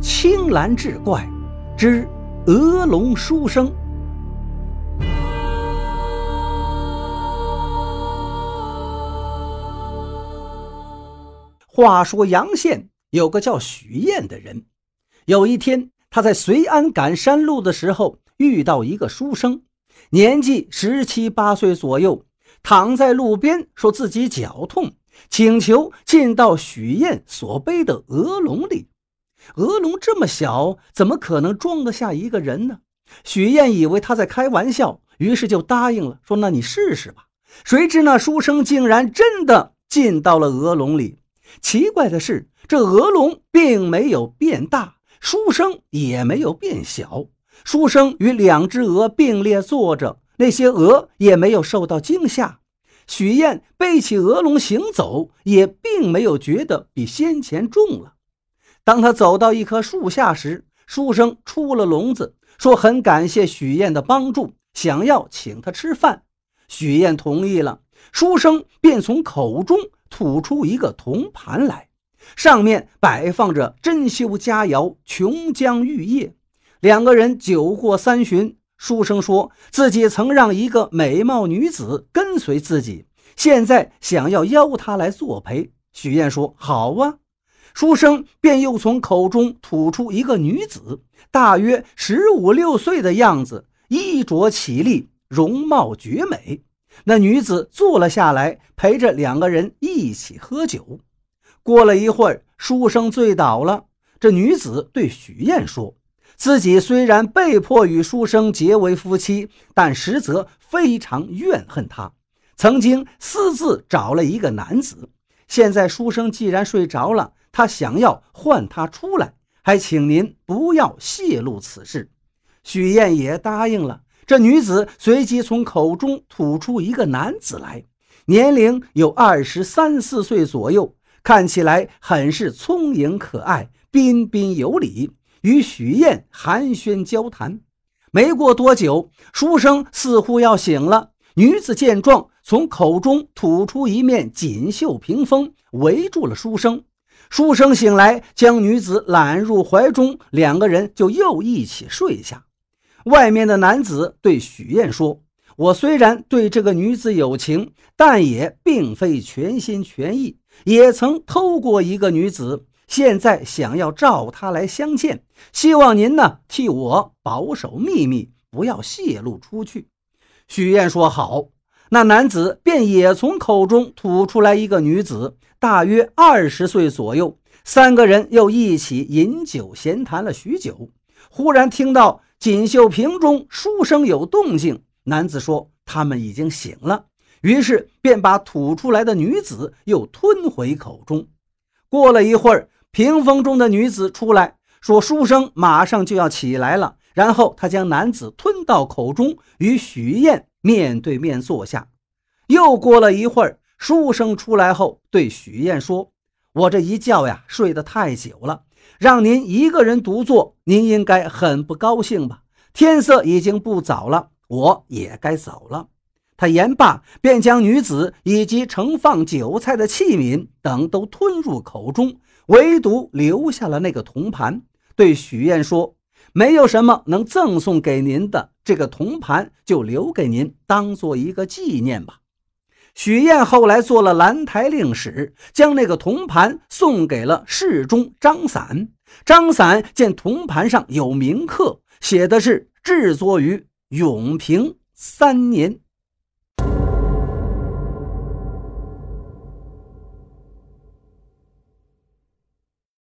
青蓝志怪之鹅龙书生。话说阳县有个叫许燕的人，有一天他在随安赶山路的时候，遇到一个书生，年纪十七八岁左右，躺在路边，说自己脚痛。请求进到许燕所背的鹅笼里，鹅笼这么小，怎么可能装得下一个人呢？许燕以为他在开玩笑，于是就答应了，说：“那你试试吧。”谁知那书生竟然真的进到了鹅笼里。奇怪的是，这鹅笼并没有变大，书生也没有变小。书生与两只鹅并列坐着，那些鹅也没有受到惊吓。许燕背起鹅笼行走，也并没有觉得比先前重了。当他走到一棵树下时，书生出了笼子，说很感谢许燕的帮助，想要请他吃饭。许燕同意了，书生便从口中吐出一个铜盘来，上面摆放着珍馐佳肴、琼浆玉液。两个人酒过三巡。书生说自己曾让一个美貌女子跟随自己，现在想要邀她来作陪。许燕说：“好啊。”书生便又从口中吐出一个女子，大约十五六岁的样子，衣着绮丽，容貌绝美。那女子坐了下来，陪着两个人一起喝酒。过了一会儿，书生醉倒了。这女子对许燕说。自己虽然被迫与书生结为夫妻，但实则非常怨恨他。曾经私自找了一个男子，现在书生既然睡着了，他想要唤他出来，还请您不要泄露此事。许燕也答应了。这女子随即从口中吐出一个男子来，年龄有二十三四岁左右，看起来很是聪颖可爱，彬彬有礼。与许燕寒暄交谈，没过多久，书生似乎要醒了。女子见状，从口中吐出一面锦绣屏风，围住了书生。书生醒来，将女子揽入怀中，两个人就又一起睡下。外面的男子对许燕说：“我虽然对这个女子有情，但也并非全心全意，也曾偷过一个女子。”现在想要召她来相见，希望您呢替我保守秘密，不要泄露出去。许燕说好，那男子便也从口中吐出来一个女子，大约二十岁左右。三个人又一起饮酒闲谈了许久，忽然听到锦绣瓶中书生有动静。男子说他们已经醒了，于是便把吐出来的女子又吞回口中。过了一会儿。屏风中的女子出来说：“书生马上就要起来了。”然后他将男子吞到口中，与许燕面对面坐下。又过了一会儿，书生出来后对许燕说：“我这一觉呀，睡得太久了，让您一个人独坐，您应该很不高兴吧？天色已经不早了，我也该走了。”他言罢，便将女子以及盛放酒菜的器皿等都吞入口中。唯独留下了那个铜盘，对许燕说：“没有什么能赠送给您的，这个铜盘就留给您，当做一个纪念吧。”许燕后来做了兰台令史，将那个铜盘送给了侍中张散。张散见铜盘上有铭刻，写的是制作于永平三年。